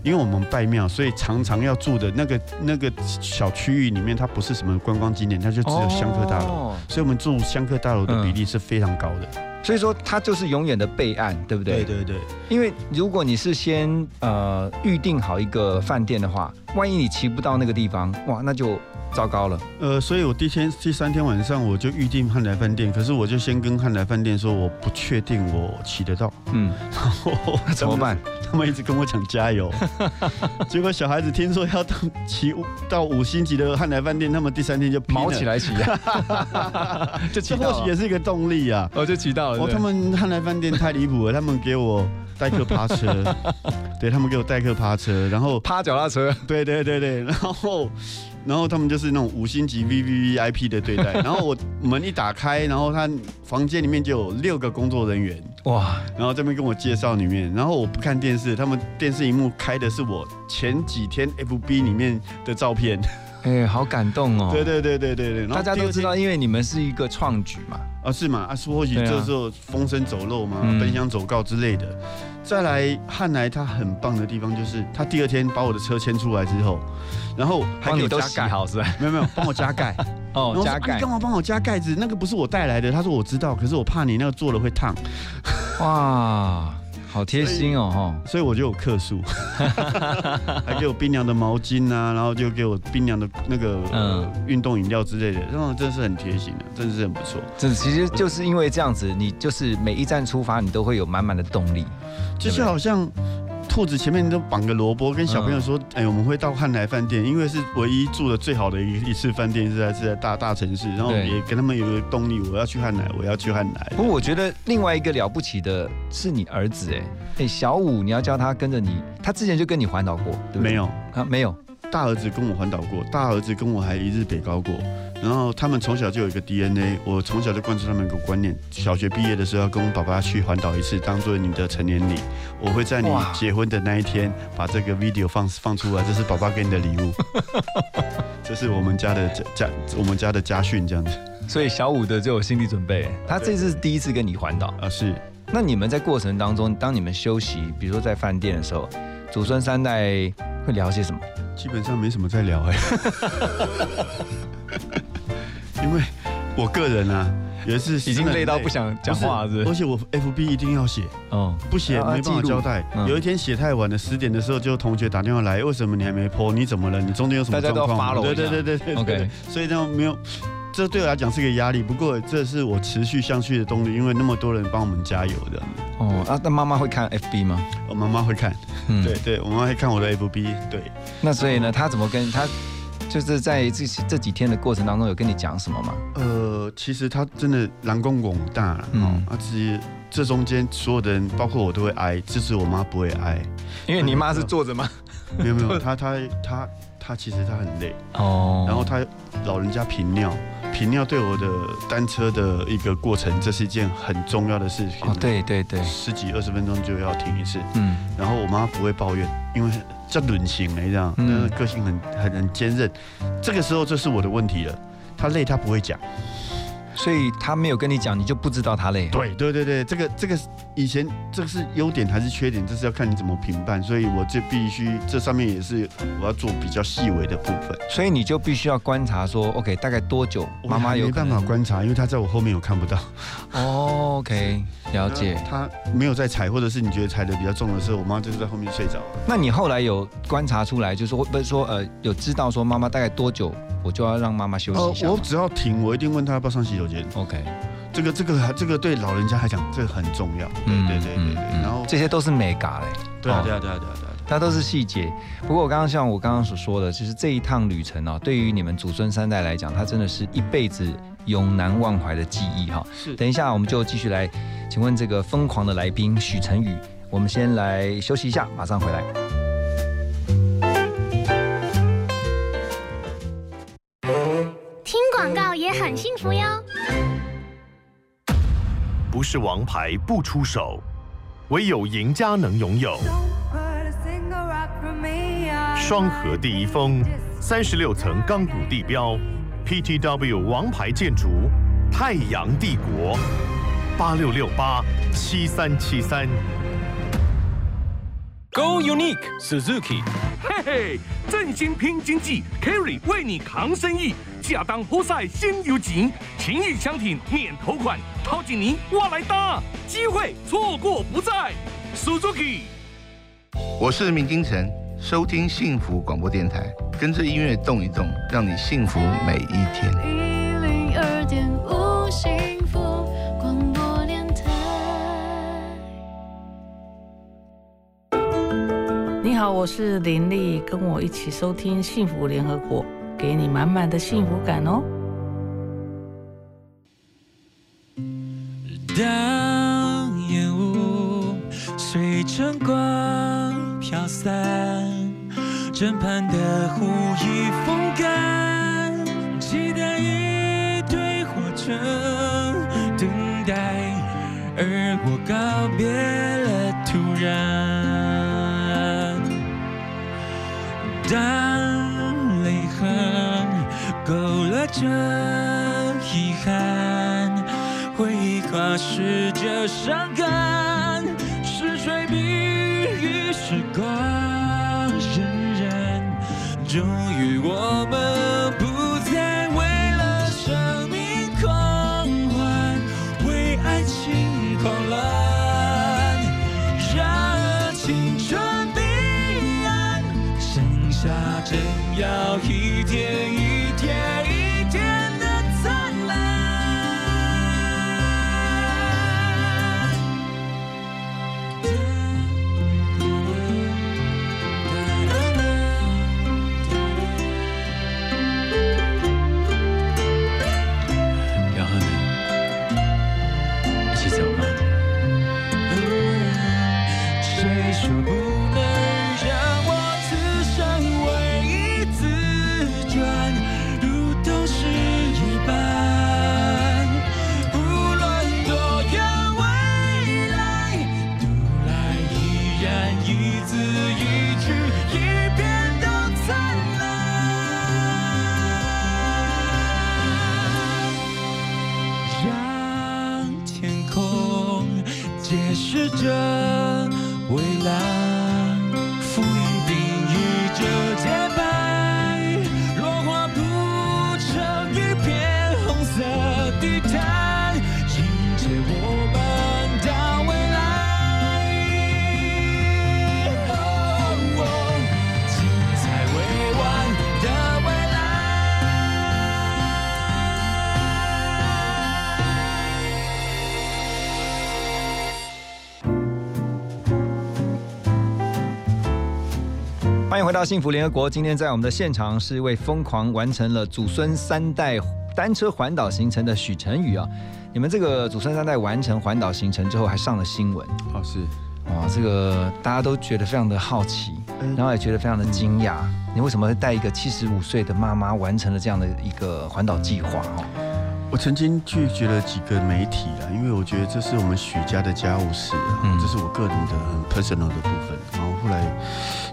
因为我们拜庙，所以常常要住的那个那个小区域里面，它不是什么观光景点，它就只有香客大楼，哦所以我们住香客大楼的比例是非常高的。所以说它就是永远的备案，对不对？对对对。因为如果你是先呃预定好一个饭店的话，万一你骑不到那个地方，哇，那就糟糕了。呃，所以我第一天第三天晚上我就预定汉来饭店，可是我就先跟汉来饭店说我不确定我骑得到，嗯，然后怎么办？他们一直跟我讲加油，结果小孩子听说要到骑到五星级的汉来饭店，他们第三天就拼了毛起来骑 就骑或许也是一个动力啊。哦，就骑到了。哦，他们汉来饭店太离谱了，他们给我代客趴车，对他们给我代客趴车，然后趴脚踏车，对对对对，然后然后他们就是那种五星级 V V V I P 的对待，然后我门一打开，然后他房间里面就有六个工作人员，哇，然后这边跟我介绍里面，然后我不看电视，他们电视荧幕开的是我前几天 F B 里面的照片，哎，好感动哦。对对对对对对，大家都知道，因为你们是一个创举嘛。啊，是嘛？啊，是或许这时候风声走漏嘛，嗯奔香走告之类的。再来，汉来他很棒的地方就是，他第二天把我的车牵出来之后，然后还帮你都给我加盖，好是吧？没有没有，帮我加盖。哦加盖你干。嘛帮我加盖子？那个不是我带来的。他说我知道，可是我怕你那个做了会烫，哇，好贴心哦，哈。所以我就有客诉，还给我冰凉的毛巾啊，然后就给我冰凉的那个运动饮料之类的，这种真是很贴心的，真的是很不错。这其实就是因为这样子，你就是每一站出发，你都会有满满的动力。就是好像兔子前面都绑个萝卜，跟小朋友说：“哎、我们会到汉来饭店，因为是唯一住的最好的一一次饭店是在是在大大城市，然后也跟他们有个动力，我要去汉来，我要去汉来。不过我觉得另外一个了不起的是你儿子，哎，哎，小五你要叫他跟着你，他之前就跟你环岛过，对不对？没有啊，没有。大儿子跟我环岛过，大儿子跟我还一日北高过，然后他们从小就有一个 DNA，我从小就灌输他们一个观念：小学毕业的时候要跟我爸爸去环岛一次，当做你的成年礼。我会在你哇结婚的那一天把这个 video 放放出来，这是爸爸给你的礼物，这是我们家的家家我们家的家训这样子所以小五的就有心理准备，他这次是第一次跟你环岛。啊，是那你们在过程当中，当你们休息，比如说在饭店的时候，祖孙三代会聊些什么？基本上没什么在聊哎、因为我个人啊，有一次已经累到不想讲话了是不是而且我 FB 一定要写，哦，不写要没办法交代。嗯有一天写太晚了，十点的时候就同学打电话来，为什么你还没 po？你怎么了？你中间有什么大家都要状况吗？follow 对对对对对 OK 对所以呢没有。这对我来讲是个压力，不过这是我持续下去的动力，因为那么多人帮我们加油的。哦，啊，那妈妈会看 FB 吗？我妈妈会看，嗯对对，我妈妈会看我的 FB，对。那所以呢，他怎么跟他就是在这这几天的过程当中有跟你讲什么吗？呃，其实他真的蓝公广大了，嗯嗯，啊，其实这中间所有的人，包括我都会挨，只是我妈不会挨。因为你妈是坐着吗？没有没有，她她她她其实她很累，哦，然后她老人家频尿，频尿对我的单车的一个过程，这是一件很重要的事情。哦，对对对，十几二十分钟就要停一次。嗯，然后我妈不会抱怨，因为叫轮型了，这样，嗯嗯，个性很很很坚韧。这个时候这是我的问题了，他累他不会讲。所以他没有跟你讲，你就不知道他累。对对对对，这个这个以前这个是优点还是缺点，这是要看你怎么评判，所以我这必须这上面也是我要做比较细微的部分。所以你就必须要观察说，OK，大概多久妈妈有没办法观察，因为他在我后面我看不到。哦，OK，了解。他没有在踩，或者是你觉得踩的比较重的时候，我妈就是在后面睡着了。那你后来有观察出来，就是说不是说呃有知道说妈妈大概多久我就要让妈妈休息一下吗、我只要停，我一定问她要不要上洗手间。OK，这个这个这个对老人家来讲，这个很重要。对对对对对。然后这些都是美嘎嘞。对啊哦对啊对啊对啊对啊。它都是细节。不过我刚刚像我刚刚所说的，其实这一趟旅程哦，对于你们祖孙三代来讲，它真的是一辈子永难忘怀的记忆哈。是等一下我们就继续来，请问这个疯狂的来宾许晨宇，我们先来休息一下，马上回来。听广告也很幸福哟。不是王牌不出手，唯有赢家能拥有。双河第一峰，三十六层钢骨地标，PTW 王牌建筑，太阳帝国，八六六八七三七三。Go Unique Suzuki，嘿嘿，振兴拼经济，Kerry 为你扛生意，下当活塞先有钱，情谊相挺免头款，掏紧你我来搭，机会错过不再，Suzuki。我是明金城，收听幸福广播电台，跟着音乐动一动，让你幸福每一天。一零二点五幸福广播电台。你好，我是林丽，跟我一起收听幸福联合国，给你满满的幸福感哦。当烟雾随晨光飘散，枕畔的湖已风干，期待一堆火车等待，而我告别了突然。当泪痕勾勒着遗憾。回忆跨逝着伤感，终迎回到幸福联合国。今天在我们的现场是一位疯狂完成了祖孙三代单车环岛行程的许晨宇啊。你们这个祖孙三代完成环岛行程之后，还上了新闻。哦，是。哇，这个大家都觉得非常的好奇，然后也觉得非常的惊讶。你为什么会带一个七十五岁的妈妈完成了这样的一个环岛计划？哦，我曾经拒绝了几个媒体啦，因为我觉得这是我们许家的家务事嗯，这是我个人的很 personal 的部分。然后后来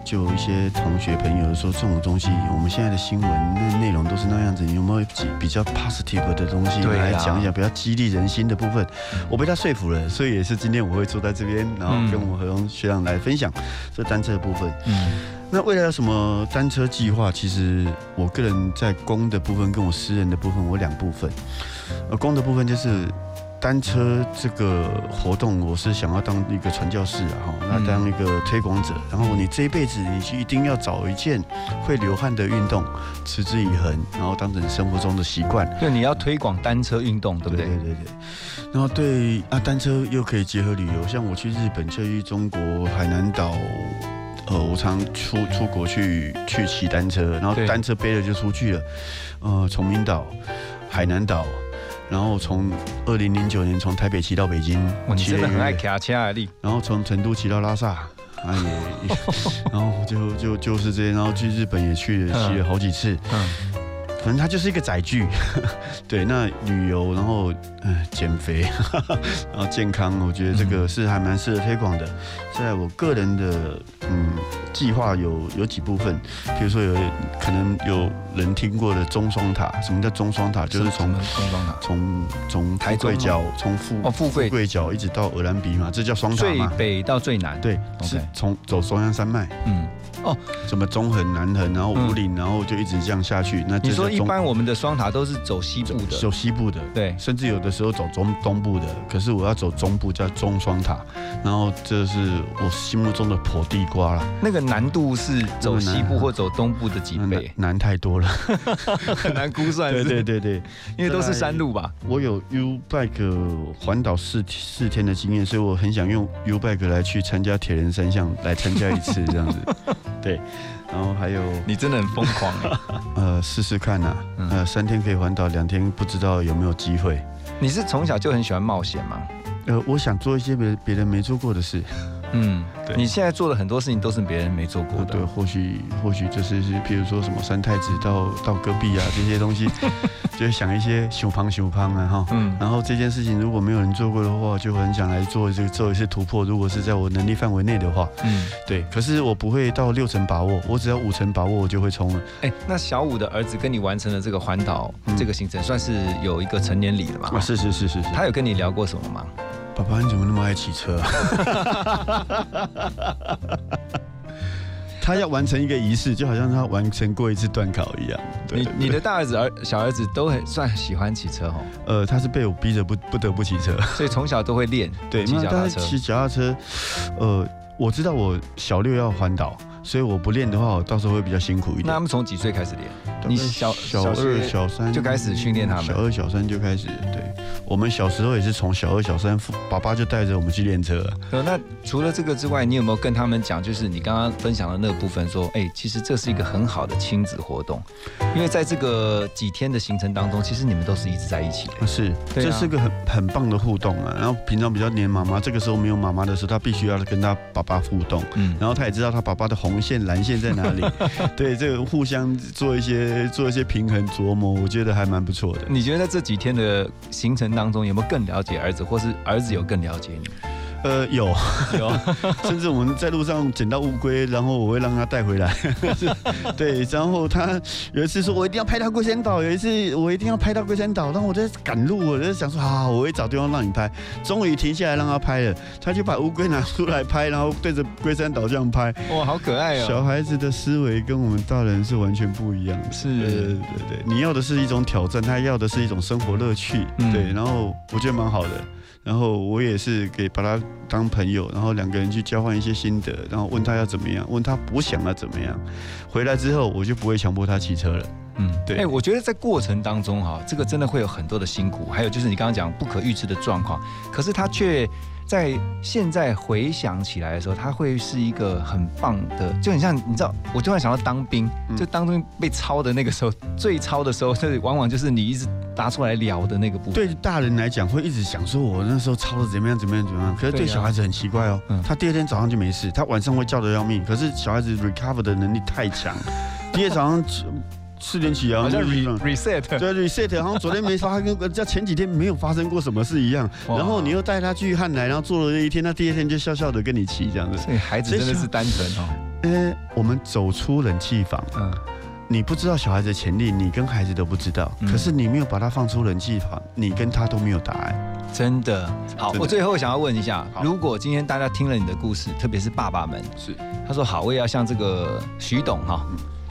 就有一些同学朋友说，这种东西我们现在的新闻那内容都是那样子，你有没有几比较 positive 的东西来讲一讲，比较激励人心的部分？我被他说服了，所以也是今天我会坐在这边，然后跟我何荣学长来分享这单车的部分。嗯。那未来有什么单车计划？其实我个人在公的部分跟我私人的部分，我两部分。呃，公的部分就是单车这个活动，我是想要当一个传教士啊，哈，那当一个推广者。然后你这一辈子，你就一定要找一件会流汗的运动，持之以恒，然后当成生活中的习惯。就你要推广单车运动，对不对？对对对。然后对啊，单车又可以结合旅游，像我去日本、去中国海南岛。呃，我常出出国去去骑单车，然后单车背着就出去了。呃，崇明岛、海南岛，然后从二零零九年从台北骑到北京，骑了很爱骑车啊，你。然后从成都骑到拉萨，哎也，然后就就就是这些，然后去日本也去了，骑了好几次。嗯，反正它就是一个载具。对，那旅游，然后呃减肥，然后健康，我觉得这个是还蛮适合推广的。在我个人的嗯计划有有几部分，比如说有可能有人听过的中双塔。什么叫中双塔？就是从中双塔，从从台富贵角，从富哦富贵贵角一直到鹅兰鼻嘛，这叫双塔最嘛。北到最南，对，是从走中央山脉，嗯，哦，什么中横、南横，然后五岭，然后就一直这样下去。那你说一般我们的双塔都是走西部的，走西部的，对，甚至有的时候走中东部的，可是我要走中部叫中双塔，然后这是我心目中的破地瓜了。那个难度是走西部或走东部的几倍？难太多了，很难估算。对对对对，因为都是山路吧。我有 U bike 环岛四四天的经验，所以我很想用 U bike 来去参加铁人三项，来参加一次这样子。对，然后还有你真的很疯狂啊。呃，试试看呐，嗯呃，三天可以环岛，两天不知道有没有机会。你是从小就很喜欢冒险吗？呃，我想做一些别别人没做过的事。嗯，对你现在做的很多事情都是别人没做过的。对，或许或许就是是，譬如说什么三太子到到戈壁啊这些东西，就会想一些熊胖熊胖啊哈。嗯，然后这件事情如果没有人做过的话，就很想来做这个做一些突破。如果是在我能力范围内的话，嗯，对。可是我不会到六成把握，我只要五成把握，我就会冲了。哎，那小五的儿子跟你完成了这个环岛这个行程，算是有一个成年礼了嘛？啊，是是是是是。他有跟你聊过什么吗？爸爸，你怎么那么爱骑车、啊？他要完成一个仪式，就好像他完成过一次段考一样。对你你的大儿子儿小儿子都很算喜欢骑车哦。呃，他是被我逼着不不得不骑车，所以从小都会练对，骑脚踏车。但是骑脚踏车，呃，我知道我小六要环岛，所以我不练的话，我到时候会比较辛苦一点。那他们从几岁开始练？你小小二、小三就开始训练他们。小二、小三就开始。对，我们小时候也是从小二、小三，爸爸就带着我们去练车。呃，那除了这个之外，你有没有跟他们讲，就是你刚刚分享的那个部分，说，哎，其实这是一个很好的亲子活动，因为在这个几天的行程当中，其实你们都是一直在一起的。是，对啊这是个很很棒的互动啊。然后平常比较黏妈妈，这个时候没有妈妈的时候，他必须要跟他爸爸互动。嗯，然后他也知道他爸爸的红线、蓝线在哪里。对，这个互相做一些做一些平衡琢磨，我觉得还蛮不错的。你觉得在这几天的行程当当中，有没有更了解儿子，或是儿子有更了解你？呃，有 有，甚至我们在路上捡到乌龟，然后我会让他带回来。对，然后他有一次说，我一定要拍到龟山岛。有一次我一定要拍到龟山岛，然后我在赶路，我就想说，好，我会找地方让你拍。终于停下来让他拍了，他就把乌龟拿出来拍，然后对着龟山岛这样拍。哇，好可爱哦！小孩子的思维跟我们大人是完全不一样的。是，对对对，你要的是一种挑战，他要的是一种生活乐趣。嗯对，然后我觉得蛮好的。然后我也是给把他当朋友，然后两个人去交换一些心得，然后问他要怎么样，问他不想要怎么样。回来之后，我就不会强迫他骑车了。嗯，对哎、我觉得在过程当中哈，这个真的会有很多的辛苦，还有就是你刚刚讲不可预知的状况，可是他却在现在回想起来的时候，他会是一个很棒的，就很像你知道，我突然想到当兵，嗯。就当兵被抄的那个时候，最抄的时候，就是往往就是你一直拿出来聊的那个部分。对大人来讲，会一直想说我那时候抄的怎么样怎么样怎么样，可是对小孩子很奇怪哦，他第二天早上就没事，他晚上会叫的要命，可是小孩子 recover 的能力太强，第二天早上起四点起啊，好像 re- reset 对 reset，好像昨天没发生，跟叫前几天没有发生过什么事一样。然后你又带他去汉来，然后做了那一天，他第二天就笑笑的跟你骑这样子。所以孩子真的是单纯哦。呃，我们走出冷气房，嗯，你不知道小孩子的潜力，你跟孩子都不知道。嗯。可是你没有把他放出冷气房，你跟他都没有答案。真的。好，我最后想要问一下，如果今天大家听了你的故事，特别是爸爸们，是。他说好，我也要像这个徐董哈、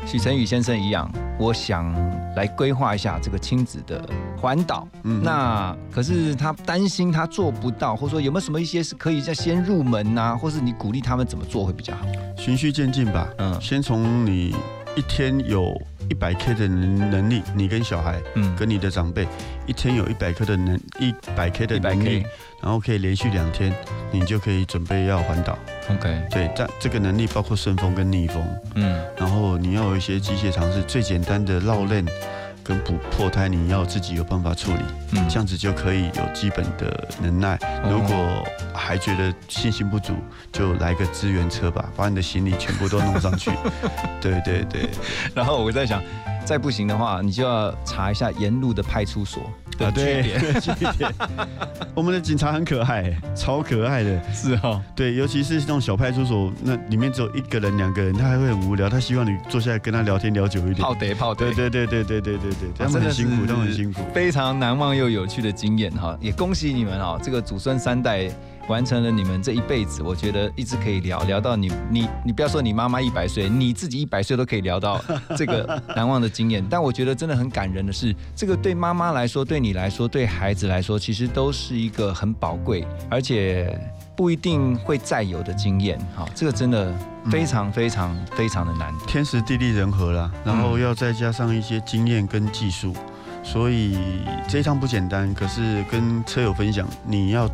许成宇先生一样，我想来规划一下这个亲子的环岛。嗯那可是他担心他做不到，或者说有没有什么一些是可以再先入门呐、或是你鼓励他们怎么做会比较好？循序渐进吧。嗯先从你一天有一百 K 的能能力，你跟小孩，嗯。跟你的长辈，一天有一百克的能一百 K 的能力然后可以连续两天，你就可以准备要环岛。OK，对，这这个能力包括顺风跟逆风，嗯，然后你要有一些机械常识，最简单的绕链跟补破胎，你要自己有办法处理，嗯这样子就可以有基本的能耐。哦如果还觉得信心不足，就来个支援车吧，把你的行李全部都弄上去。对 对对，然后我在想，再不行的话，你就要查一下沿路的派出所的啊，据对，点。据点。我们的警察很可爱，超可爱的。是哦，对，尤其是那种小派出所，那里面只有一个人、两个人，他还会很无聊，他希望你坐下来跟他聊天聊久一点。泡得泡得对对对对对对对对，他们很辛苦，他们很辛苦。非常难忘又有趣的经验哈，也恭喜你们哈，这个祖孙三代完成了你们这一辈子，我觉得一直可以聊聊到你你你不要说你妈妈一百岁，你自己一百岁都可以聊到这个难忘的经验。但我觉得真的很感人的是，这个对妈妈来说，对你来说，对孩子来说，其实都是一个很宝贵，而且不一定会再有的经验。哈，这个真的非常非常非常的难。天时地利人和啦，然后要再加上一些经验跟技术，所以这一趟不简单。可是跟车友分享，你要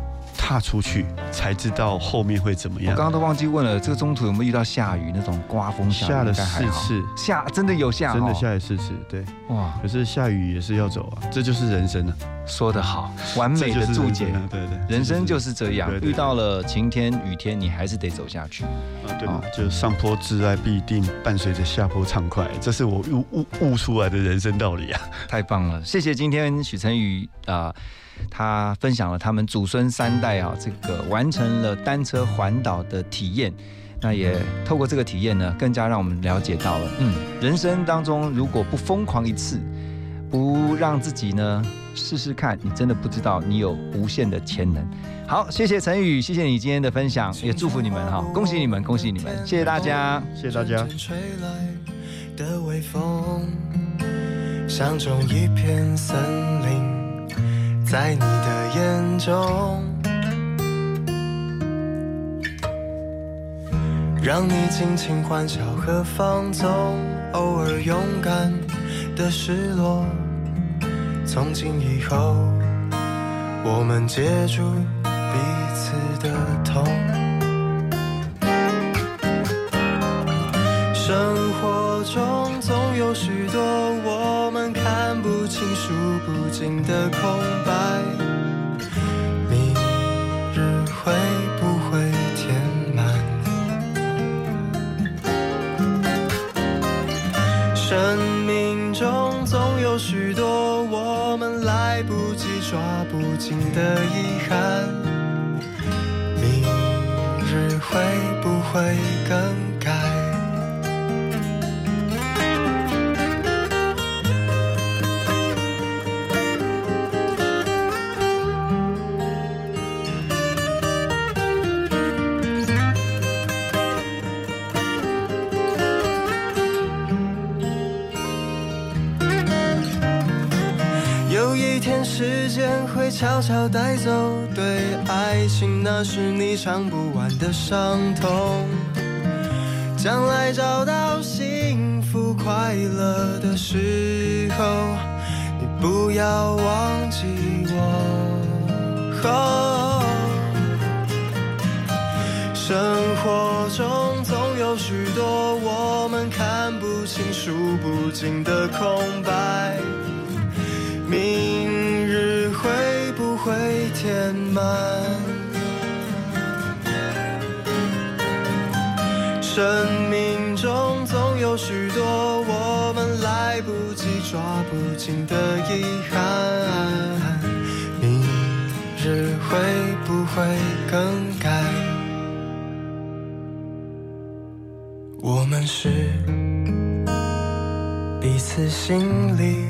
踏出去才知道后面会怎么样。我刚刚都忘记问了，这个中途有没有遇到下雨那种刮风下雨？下了四次，下真的有下哦，真的下了四次，对，哇，可是下雨也是要走啊，这就是人生啊。说得好，完美的注解。对对，人生就是这样对，对遇到了晴天雨天，你还是得走下去。啊，对嘛，就上坡自爱必定伴随着下坡畅快，这是我悟悟悟出来的人生道理啊。太棒了，谢谢今天许晨宇啊、他分享了他们祖孙三代啊，这个完成了单车环岛的体验。那也透过这个体验呢，更加让我们了解到了，嗯，人生当中如果不疯狂一次，不让自己呢试试看，你真的不知道你有无限的潜能。好，谢谢陈宇，谢谢你今天的分享，也祝福你们哈，恭喜你们，恭喜你们，谢谢大家，谢谢大家。吹来的微风，像一片森林，在你的眼中，让你尽情欢笑和放纵，偶尔勇敢的失落。从今以后，我们接住彼此的痛。生活中总有许多我看不清、数不尽的空白，明日会不会填满？生命中总有许多我们来不及、抓不紧的遗憾，明日会不会更改？悄悄带走对爱情那是你唱不完的伤痛。将来找到幸福快乐的时候，你不要忘记我。生活中总有许多我们看不清、数不尽的空白。明填满？生命中总有许多我们来不及、抓不紧的遗憾，明日会不会更改？我们是彼此心里